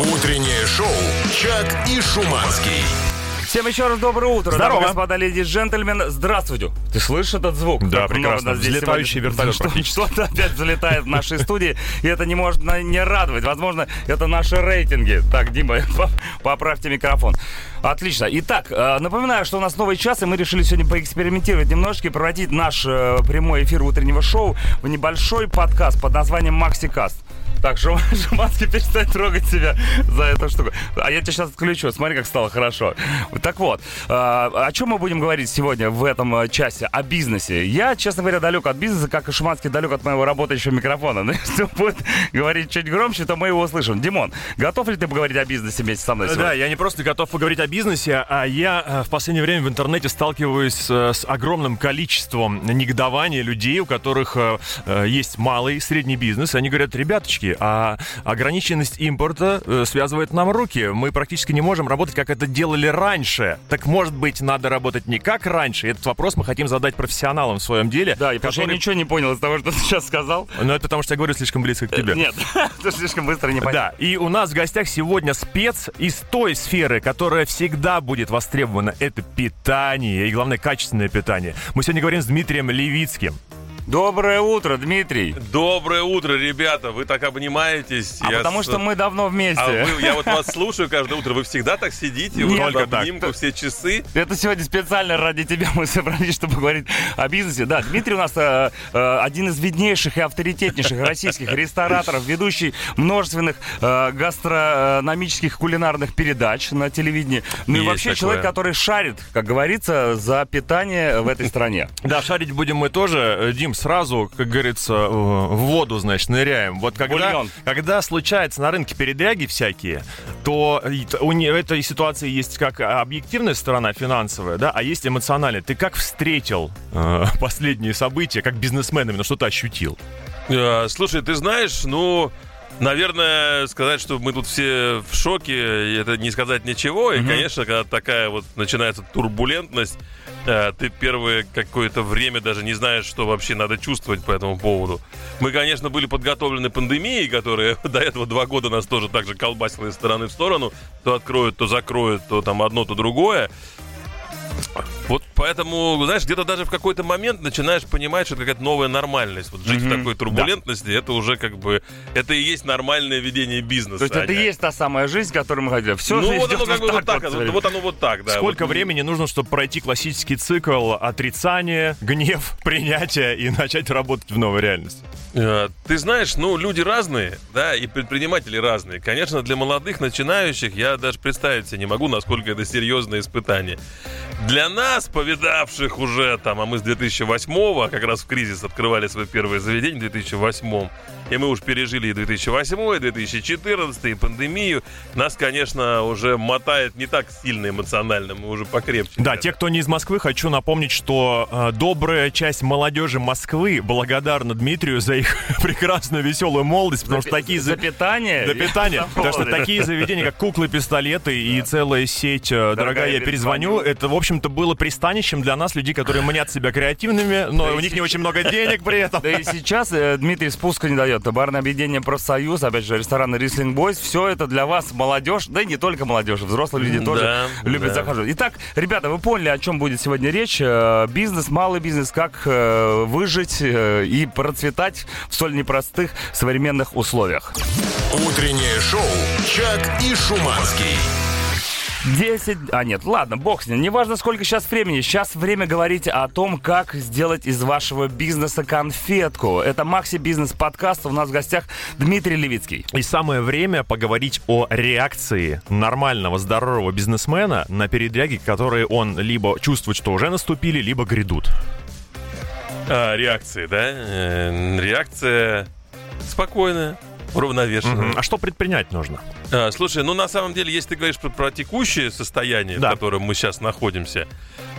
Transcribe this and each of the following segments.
Утреннее шоу «Чак и Шуманский». Всем еще раз доброе утро, Здорово. дамы и господа, леди и джентльмены. Здравствуйте. Ты слышишь этот звук? Да, Как прекрасно. нас здесь Взлетающий вертолет Что-. Что-то опять взлетает в нашей студии, и это не может на- не радовать. Возможно, это наши рейтинги. Так, Дима, по- поправьте микрофон. Отлично. Итак, э, напоминаю, что у нас новый час, и мы решили сегодня поэкспериментировать немножечко и превратить наш э, прямой эфир утреннего шоу в небольшой подкаст под названием «Максикаст». Так, Шум- Шуманский перестань трогать себя за эту штуку. А я тебя сейчас отключу. Смотри, как стало хорошо. Так вот, э, о чем мы будем говорить сегодня в этом э, часе? О бизнесе. Я, честно говоря, далек от бизнеса, как и Шуманский далек от моего работающего микрофона. Но если он будет говорить чуть громче, то мы его услышим. Димон, готов ли ты поговорить о бизнесе вместе со мной Да, сегодня? я не просто готов поговорить о бизнесе, а я э, в последнее время в интернете сталкиваюсь э, с огромным количеством негодования людей, у которых э, э, есть малый средний бизнес. Они говорят, ребяточки, а ограниченность импорта э, связывает нам руки. Мы практически не можем работать, как это делали раньше. Так может быть, надо работать не как раньше? Этот вопрос мы хотим задать профессионалам в своем деле. Да, и потому что я ничего не понял из того, что ты сейчас сказал. Но это потому, что я говорю слишком близко к тебе. Нет, ты слишком быстро не понял. Да, и у нас в гостях сегодня спец из той сферы, которая всегда будет востребована. Это питание, и главное, качественное питание. Мы сегодня говорим с Дмитрием Левицким. Доброе утро, Дмитрий. Доброе утро, ребята. Вы так обнимаетесь. А Я потому с- что мы давно вместе. А вы- я вот вас слушаю каждое утро. Вы всегда так сидите, вот Нет, в только так. обнимку все часы. Это сегодня специально ради тебя мы собрались, чтобы говорить о бизнесе. Да, Дмитрий у нас э, э, один из виднейших и авторитетнейших российских рестораторов, ведущий множественных э, гастрономических кулинарных передач на телевидении. Ну и Есть вообще такое. человек, который шарит, как говорится, за питание в этой стране. Да, шарить будем мы тоже. Дим, сразу, как говорится, э, в воду, значит, ныряем. Вот когда, Бульон. когда случается на рынке передряги всякие, то у этой ситуации есть как объективная сторона финансовая, да, а есть эмоциональная. Ты как встретил э, последние события, как бизнесмен именно, что ты ощутил? Э, Слушай, ты знаешь, ну... Наверное, сказать, что мы тут все в шоке, это не сказать ничего. И, конечно, когда такая вот начинается турбулентность, э, ты первое какое-то время даже не знаешь, что вообще надо чувствовать по этому поводу. Мы, конечно, были подготовлены пандемией, которая до этого два года нас тоже так же колбасила из стороны в сторону. То откроют, то закроют, то там одно, то другое. Вот поэтому, знаешь, где-то даже в какой-то момент начинаешь понимать, что это какая-то новая нормальность. Вот жить в такой турбулентности, это уже как бы, это и есть нормальное ведение бизнеса. То есть это и а не- есть та самая жизнь, которую мы хотели. Все Ну вот оно как бы вот так, вот, вот оно вот так, да. Сколько Вот. времени нужно, чтобы пройти классический цикл отрицания, гнев, принятия и начать работать в новой реальности? Э, Ты знаешь, ну, люди разные, да, и предприниматели разные. Конечно, для молодых начинающих я даже представить себе не могу, насколько это серьезное испытание. Для нас, повидавших уже там, а мы с 2008-го, как раз в кризис открывали свое первое заведение в 2008 и мы уж пережили и 2008, и 2014, и пандемию, нас, конечно, уже мотает не так сильно эмоционально, мы уже покрепче. Да, те, кто не из Москвы, хочу напомнить, что э, добрая часть молодежи Москвы благодарна Дмитрию за их прекрасную веселую молодость, потому что такие за за... питание. За питание. Потому что такие заведения, как куклы, пистолеты и целая сеть э, «Дорогая, я перезвоню», это, в общем-то, было пристанищем для нас, людей, которые мнят себя креативными, но у них не очень много денег при этом. Да и сейчас э, Дмитрий спуска не дает. Барное объединение «Профсоюз», опять же, рестораны «Рислинг Бойс». Все это для вас молодежь, да и не только молодежь, взрослые люди тоже любят захаживать. Итак, ребята, вы поняли, о чем будет сегодня речь. Э, Бизнес, малый бизнес, как выжить и процветать в столь непростых современных условиях. Утреннее шоу «Чак и Шуманский». 10... А, нет, ладно, бог с ним. Неважно, сколько сейчас времени. Сейчас время говорить о том, как сделать из вашего бизнеса конфетку. Это Макси Бизнес подкаст. У нас в гостях Дмитрий Левицкий. И самое время поговорить о реакции нормального, здорового бизнесмена на передряги, которые он либо чувствует, что уже наступили, либо грядут. А, реакции, да? Э, Реакция спокойная, уравновешенная. Мгм. А что предпринять нужно? А, слушай, ну на самом деле, если ты говоришь про, про текущее состояние, Да. в котором мы сейчас находимся,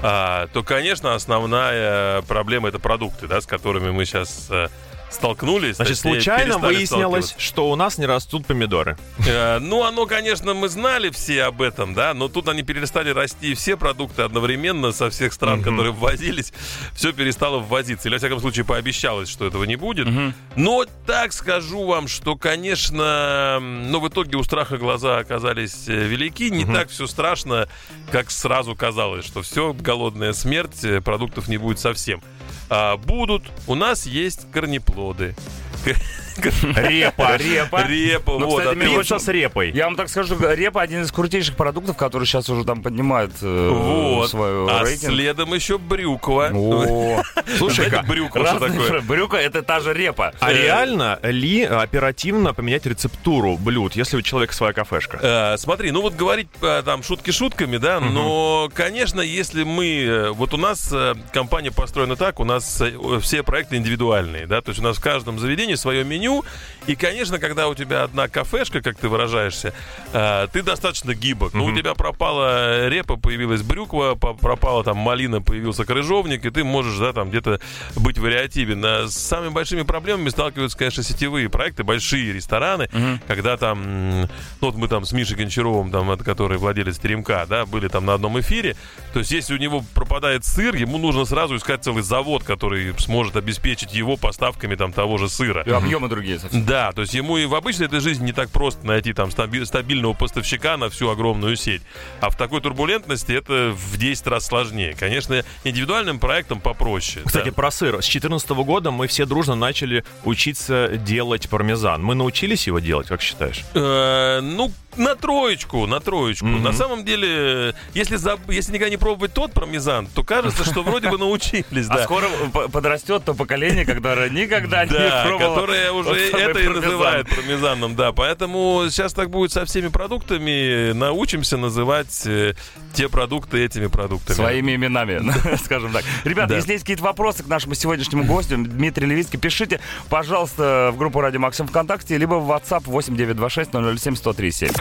а, то, конечно, основная проблема это продукты, да, с которыми мы сейчас столкнулись. Значит, случайно выяснилось, что у нас не растут помидоры. Э, Ну, оно, конечно, мы знали все об этом, да, но тут они перестали расти, все продукты одновременно со всех стран, которые ввозились, все перестало ввозиться. Или, во всяком случае, пообещалось, что этого не будет. Но так скажу вам, что, конечно, но в итоге у страха глаза оказались э, велики. Не так все страшно, как сразу казалось, что все, голодная смерть, э, продуктов не будет совсем. А, будут. У нас есть корнеплоды. Репа. Репа. Репа, Ну, вот. кстати, Пицца с репой. Я вам так скажу, репа один из крутейших продуктов, который сейчас уже там поднимает э, Вот. свою А рейтинг. следом еще брюква. О, Слушай-ка, Знаете, брюква что такое? Брюка это та же репа. а Э, реально ли оперативно поменять рецептуру блюд, если у человека своя кафешка? Э, смотри, ну вот говорить э, там шутки шутками, да, но, конечно, если мы... Вот у нас компания построена так, у нас все проекты индивидуальные, да, то есть у нас в каждом заведении свое меню, и, конечно, когда у тебя одна кафешка, как ты выражаешься, э, ты достаточно гибок. Ну, у тебя пропала репа, появилась брюква, пропала там малина, появился крыжовник, и ты можешь, да, там где-то быть вариативен. А с самыми большими проблемами сталкиваются, конечно, сетевые проекты, большие рестораны, когда там, ну вот мы там с Мишей Гончаровым, там, который владелец Теремка, да, были там на одном эфире, то есть если у него пропадает сыр, ему нужно сразу искать целый завод, который сможет обеспечить его поставками там того же сыра. И объемы другие совсем. Да, то есть ему и в обычной этой жизни не так просто найти там стаби- стабильного поставщика на всю огромную сеть. А в такой турбулентности это в 10 раз сложнее. Конечно, индивидуальным проектом попроще. Кстати, да. про сыр. С 2014 года мы все дружно начали учиться делать пармезан. Мы научились его делать, как считаешь? Э, ну, на троечку, на троечку. Мгм. На самом деле, если, заб- если никогда не пробовать тот пармезан, то кажется, что вроде бы научились, А скоро подрастет то поколение, которое никогда не Да, пробовало. которое уже это и называют пармезаном, да. Поэтому сейчас так будет со всеми продуктами. Научимся называть э, те продукты этими продуктами. Своими именами, скажем так. Ребята, если есть какие-то вопросы к нашему сегодняшнему гостю, Дмитрий Левицкий, пишите, пожалуйста, в группу Радио Максим ВКонтакте, либо в WhatsApp 8926 007 1037.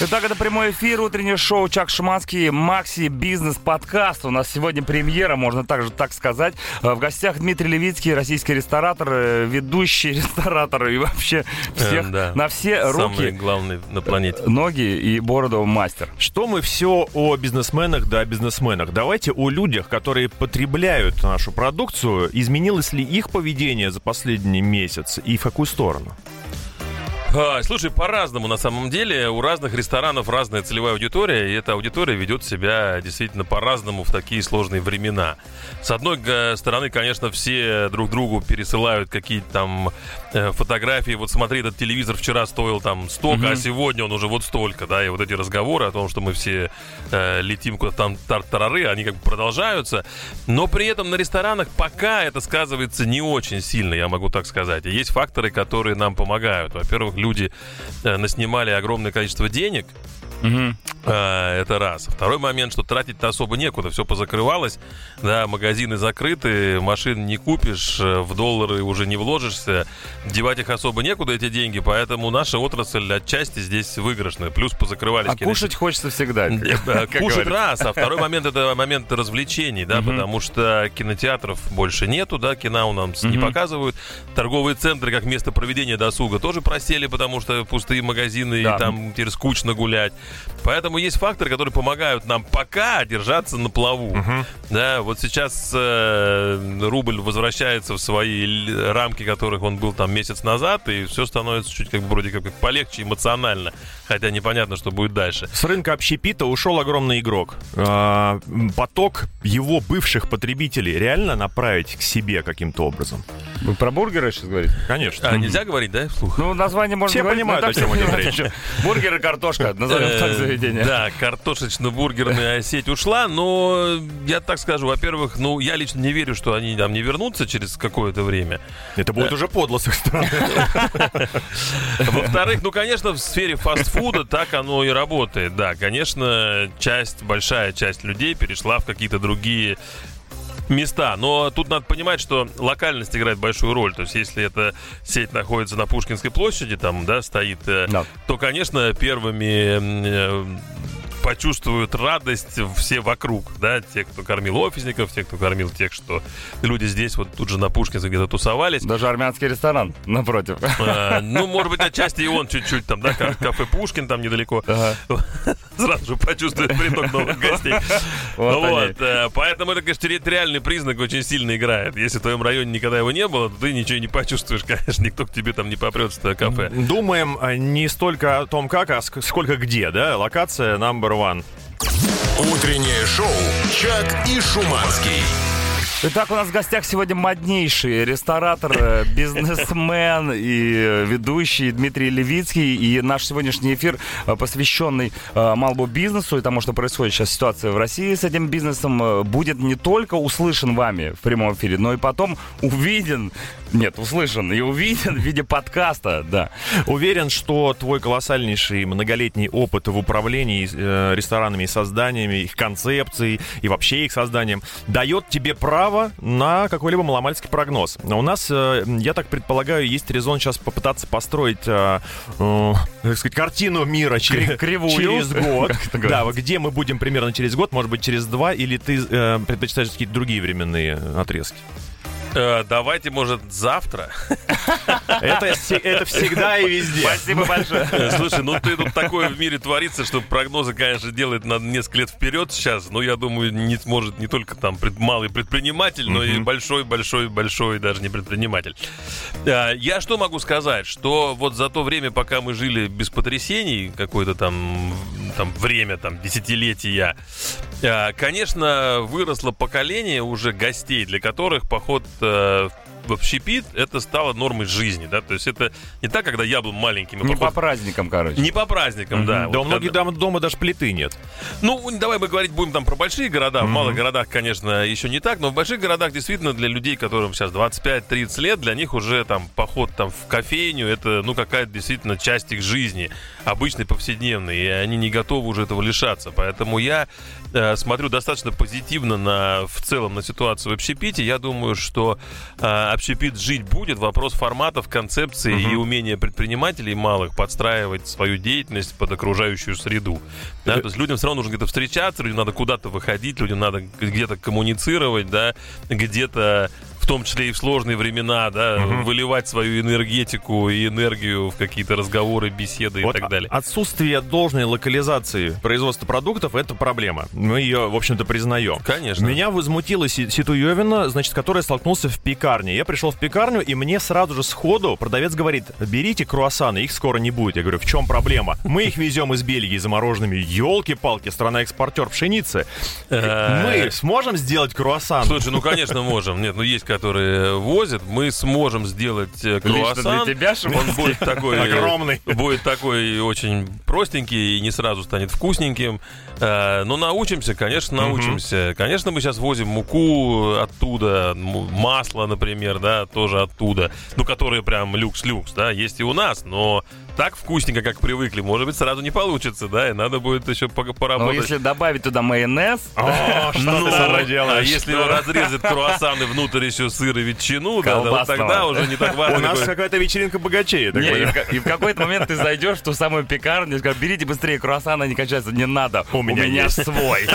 Итак, это прямой эфир, утреннее шоу Чак Шуманский, Макси Бизнес Подкаст. У нас сегодня премьера, можно также так сказать. Э, В гостях Дмитрий Левицкий, российский ресторатор, э, ведущий ресторатор и вообще всех Э, да. на все Самый руки, главный на планете. ноги и бороду мастер. Что мы все о бизнесменах да о бизнесменах? Давайте о людях, которые потребляют нашу продукцию. Изменилось ли их поведение за последний месяц и в какую сторону? А, слушай, по-разному на самом деле. У разных ресторанов разная целевая аудитория, и эта аудитория ведет себя действительно по-разному в такие сложные времена. С одной стороны, конечно, все друг другу пересылают какие-то там э, фотографии. Вот смотри, этот телевизор вчера стоил там столько, а сегодня он уже вот столько, да, и вот эти разговоры о том, что мы все э, летим куда-то там тартарары, они как бы продолжаются. Но при этом на ресторанах пока это сказывается не очень сильно, я могу так сказать. И есть факторы, которые нам помогают. Во-первых, люди э, наснимали огромное количество денег, а, это раз. Второй момент, что тратить-то особо некуда, все позакрывалось, да, магазины закрыты, машин не купишь, э, в доллары уже не вложишься, девать их особо некуда, эти деньги, поэтому наша отрасль отчасти здесь выигрышная, плюс позакрывались А кушать хочется всегда. Э, как Кушать раз, а второй момент это момент развлечений, да, потому что кинотеатров больше нету, да, кино у нас не показывают. Торговые центры как место проведения досуга тоже просели, потому что пустые магазины, Да. и там теперь скучно гулять. Поэтому есть факторы, которые помогают нам пока держаться на плаву. Да, вот сейчас э, рубль возвращается в свои рамки, которых он был там месяц назад, и все становится чуть как бы вроде как полегче эмоционально, хотя непонятно, что будет дальше. С рынка общепита ушел огромный игрок. А, Поток его бывших потребителей реально направить к себе каким-то образом? Вы про бургеры сейчас говорите? Конечно. А, нельзя говорить, да, вслух? Ну, название можно Все говорить, но понимают, о чем все идет речь. Бургер и картошка, назовем так Э, заведение. Да, картошечно-бургерная сеть ушла, но я так скажу, во-первых, ну, я лично не верю, что они там не вернутся через какое-то время. Это будет уже подло с их стороны. Во-вторых, ну, конечно, в сфере фастфуда так оно и работает. Да, конечно, часть, большая часть людей перешла в какие-то другие места. Но тут надо понимать, что локальность играет большую роль. То есть, если эта сеть находится на Пушкинской площади, там, да, стоит, э, Да. то, конечно, первыми э, почувствуют радость все вокруг, да, те, кто кормил офисников, те, кто кормил тех, что люди здесь вот тут же на Пушкинце где-то тусовались. Даже армянский ресторан напротив. А, ну, может быть, отчасти и он чуть-чуть там, да, кафе Пушкин там недалеко. Сразу же почувствует приток новых гостей. Вот Вот, э, поэтому это, конечно, территориальный признак очень сильно играет. Если в твоем районе никогда его не было, то ты ничего не почувствуешь, конечно, никто к тебе там не попрет в твое кафе. Думаем а, не столько о том, как, а ск- сколько где, да? Локация number one. Утреннее шоу «Чак и Шуманский». Итак, у нас в гостях сегодня моднейший ресторатор, э, бизнесмен и э, ведущий Дмитрий Левицкий. И наш сегодняшний эфир, э, посвященный малому бизнесу и тому, что происходит сейчас ситуация в России с этим бизнесом, будет не только услышан вами в прямом эфире, но и потом увиден, нет, услышан и увиден в виде подкаста, да. Уверен, что твой колоссальнейший многолетний опыт в управлении э, ресторанами и созданиями, их концепцией и вообще их созданием дает тебе право на какой-либо маломальский прогноз. У нас, э, я так предполагаю, есть резон сейчас попытаться построить, э, э, так сказать, картину мира через, кривую. через год. Да, где мы будем примерно через год, может быть, через два, или ты э, предпочитаешь какие-то другие временные отрезки? Э, Давайте, может, завтра? Это, это всегда и везде. Спасибо большое. Э, Слушай, ну ты тут такое в мире творится, что прогнозы, конечно, делает на несколько лет вперед сейчас. Но я думаю, не сможет не только там пред- малый предприниматель, но и большой-большой-большой даже не предприниматель. А, Я что могу сказать? Что вот за то время, пока мы жили без потрясений, какое-то там, там время, там, десятилетия, а, конечно, выросло поколение уже гостей, для которых поход э, в общепит это стало нормой жизни, да, то есть это не так, когда я был маленьким. Не по поход- праздникам, короче. не по праздникам, да. Да, Вот у многих когда- дома даже плиты нет. Ну, давай мы говорить будем там про большие города. В малых городах, конечно, еще не так, но в больших городах действительно для людей, которым сейчас 25-30 лет, для них уже там поход там в кофейню, это, ну, какая-то действительно часть их жизни, обычной, повседневной, и они не готовы уже этого лишаться. Поэтому я э, смотрю достаточно позитивно на, в целом на ситуацию в общепите. Я думаю, что э, общепит жить будет. Вопрос форматов, концепции и умения предпринимателей малых подстраивать свою деятельность под окружающую среду. Да, то есть людям все равно нужно где-то встречаться, людям надо куда-то выходить, людям надо где-то коммуницировать, да, где-то в том числе и в сложные времена, да, выливать свою энергетику и энергию в какие-то разговоры, беседы и Вот так далее. Отсутствие должной локализации производства продуктов – это проблема. Мы ее, в общем-то, признаем. Конечно. Меня возмутила Си- Ситуевина, значит, которая столкнулся в пекарне. Я пришел в пекарню, и мне сразу же сходу продавец говорит, берите круассаны, их скоро не будет. Я говорю, в чем проблема? Мы их везем из Бельгии замороженными. Елки-палки, страна-экспортер пшеницы. Э, Мы сможем сделать круассан? Слушай, ну конечно можем. Нет, ну есть, которые возят. Мы сможем сделать э, Лично круассан. для тебя, Шимон? Он будет такой... Огромный. Будет такой очень простенький и не сразу станет вкусненьким. Э, Но научимся, конечно, научимся. Конечно, мы сейчас возим муку оттуда, масло, например, да, тоже оттуда. Ну, которые прям люкс-люкс, да, есть и у нас, но так вкусненько, как привыкли, может быть, сразу не получится, да, и надо будет еще Но поработать. если добавить туда майонез, О, что Ну, ты со мной а делаешь? если его разрезать круассаны внутрь еще сыр и ветчину, да, тогда уже не так важно. У нас какая-то вечеринка богачей. Не, и, в, какой-то момент ты зайдешь в ту самую пекарню и скажешь, берите быстрее круассаны, они кончаются, не надо, у меня меня, есть». свой.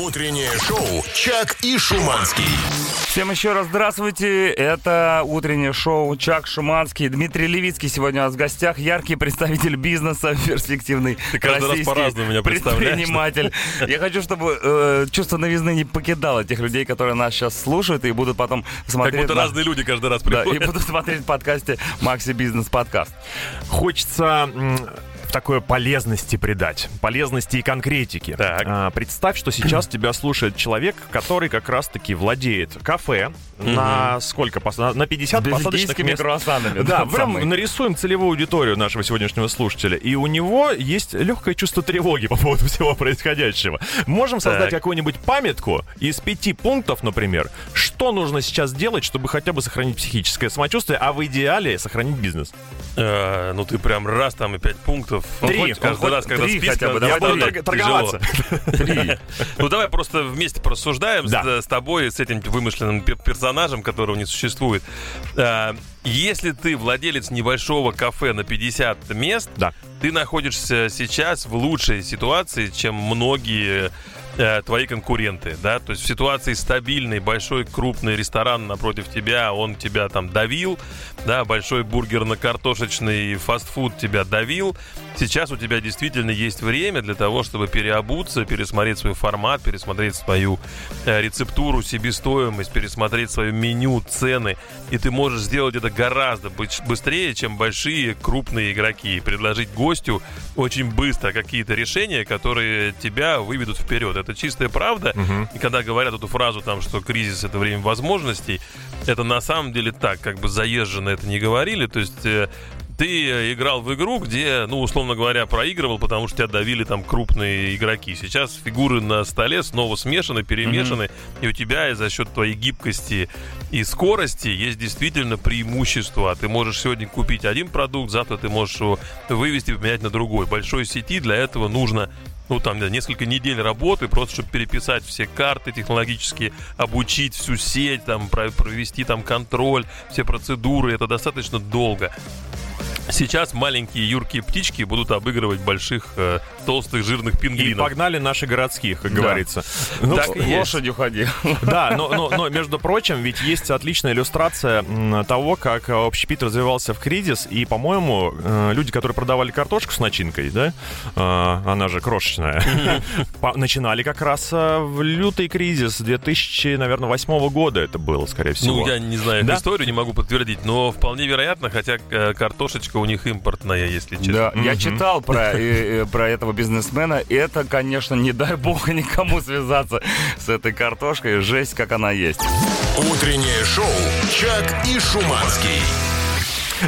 Утреннее шоу «Чак и Шуманский». Всем еще раз здравствуйте, это утреннее шоу Чак Шуманский, Дмитрий Левицкий сегодня у нас в гостях, яркий представитель бизнеса, перспективный Ты каждый раз по-разному меня предприниматель. Я хочу, чтобы э, чувство новизны не покидало тех людей, которые нас сейчас слушают и будут потом Как смотреть будто на- разные люди каждый раз Да, и приходят. будут смотреть в подкасте Макси Бизнес Подкаст. Хочется м, такой полезности придать. Полезности и конкретики. Так. А, представь, что сейчас тебя слушает человек, который как раз-таки владеет кафе на сколько? На на 50 посадочных Бельгийскими мест. круассанами. Да, прям самый. нарисуем целевую аудиторию нашего сегодняшнего слушателя. И у него есть легкое чувство тревоги по поводу всего происходящего. Можем создать какую-нибудь памятку из пяти пунктов, например, что нужно сейчас делать, чтобы хотя бы сохранить психическое самочувствие, а в идеале сохранить бизнес. Э, Ну ты прям раз там и пять пунктов. Продуктов. Три. Он хоть раз, когда три список хотя бы, три. тяжело. Торговаться. Три. Ну давай просто вместе порассуждаем Да. с, с тобой, с этим вымышленным пер- персонажем, которого не существует. А, Если ты владелец небольшого кафе на 50 мест, Да. ты находишься сейчас в лучшей ситуации, чем многие э, твои конкуренты, да, то есть в ситуации стабильный, большой, крупный ресторан напротив тебя, он тебя там давил, да, большой бургерно-картошечный фастфуд тебя давил, сейчас у тебя действительно есть время для того, чтобы переобуться, пересмотреть свой формат, пересмотреть свою э, рецептуру, себестоимость, пересмотреть свое меню, цены, и ты можешь сделать это гораздо быстрее, чем большие крупные игроки, предложить гостю очень быстро какие-то решения, которые тебя выведут вперед. Это чистая правда. И когда говорят эту фразу, там, что кризис это время возможностей, это на самом деле так, как бы заезженно это не говорили. То есть э, ты э, играл в игру, где, ну, условно говоря, проигрывал, потому что тебя давили там крупные игроки. Сейчас фигуры на столе снова смешаны, перемешаны, и у тебя за счет твоей гибкости и скорости есть действительно преимущество. Ты можешь сегодня купить один продукт, завтра ты можешь его вывести и поменять на другой. Большой сети для этого нужно ну, там, да, несколько недель работы, просто чтобы переписать все карты технологические, обучить всю сеть, там, про- провести там контроль, все процедуры, это достаточно долго. Сейчас маленькие юркие птички будут обыгрывать больших э, толстых жирных И пингвинов. погнали наших городских, как говорится. Ну, Так и. Лошадью ходи. Да, но, но, но, между прочим, ведь есть отличная иллюстрация того, как э, общепит развивался в кризис. И, по-моему, э, люди, которые продавали картошку с начинкой, да, э, она же крошечная, начинали как раз в лютый кризис 2000, наверное, восьмого года это было, скорее всего. Ну, я не знаю Да? эту историю, не могу подтвердить, но вполне вероятно, хотя картошечка у них импортная, если честно. Да, я читал про, э, э, про этого бизнесмена. Это, конечно, не дай бог никому связаться с этой картошкой. Жесть, как она есть. Утреннее шоу «Чак и Шуманский».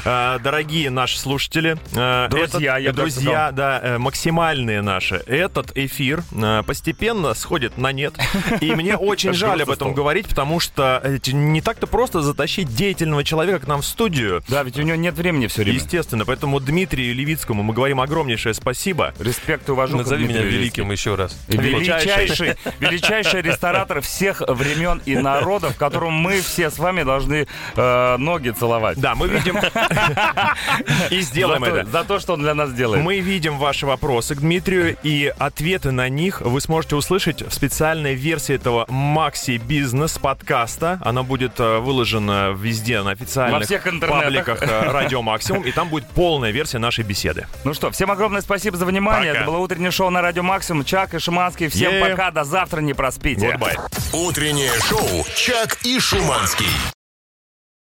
Э, Дорогие наши слушатели, э, Друзья, этот- друзья, да, э, максимальные наши. Этот эфир постепенно сходит на нет, и мне очень жаль об этом говорить, потому что не так-то просто затащить деятельного человека к нам в студию. Да, ведь у него нет времени все время. Естественно, поэтому Дмитрию Левицкому мы говорим огромнейшее спасибо. Респект и уважуха Назови меня великим еще раз. Величайший, величайший ресторатор всех времен и народов, которому мы все с вами должны э, ноги целовать. Да, мы видим и сделаем это. за то, что он для нас делает. Мы видим ваши вопросы к Дмитрию, и ответы на них вы сможете услышать в специальной версии этого Макси Бизнес подкаста. Она будет э, выложена везде на официальных всех интернетах. пабликах э, Радио Максимум, и там будет полная версия нашей беседы. Ну что, всем огромное спасибо за внимание. Это было утреннее шоу на Радио Максимум. Чак и Шиманский. Всем пока. До завтра. Не проспите. Утреннее шоу «Чак и Шуманский».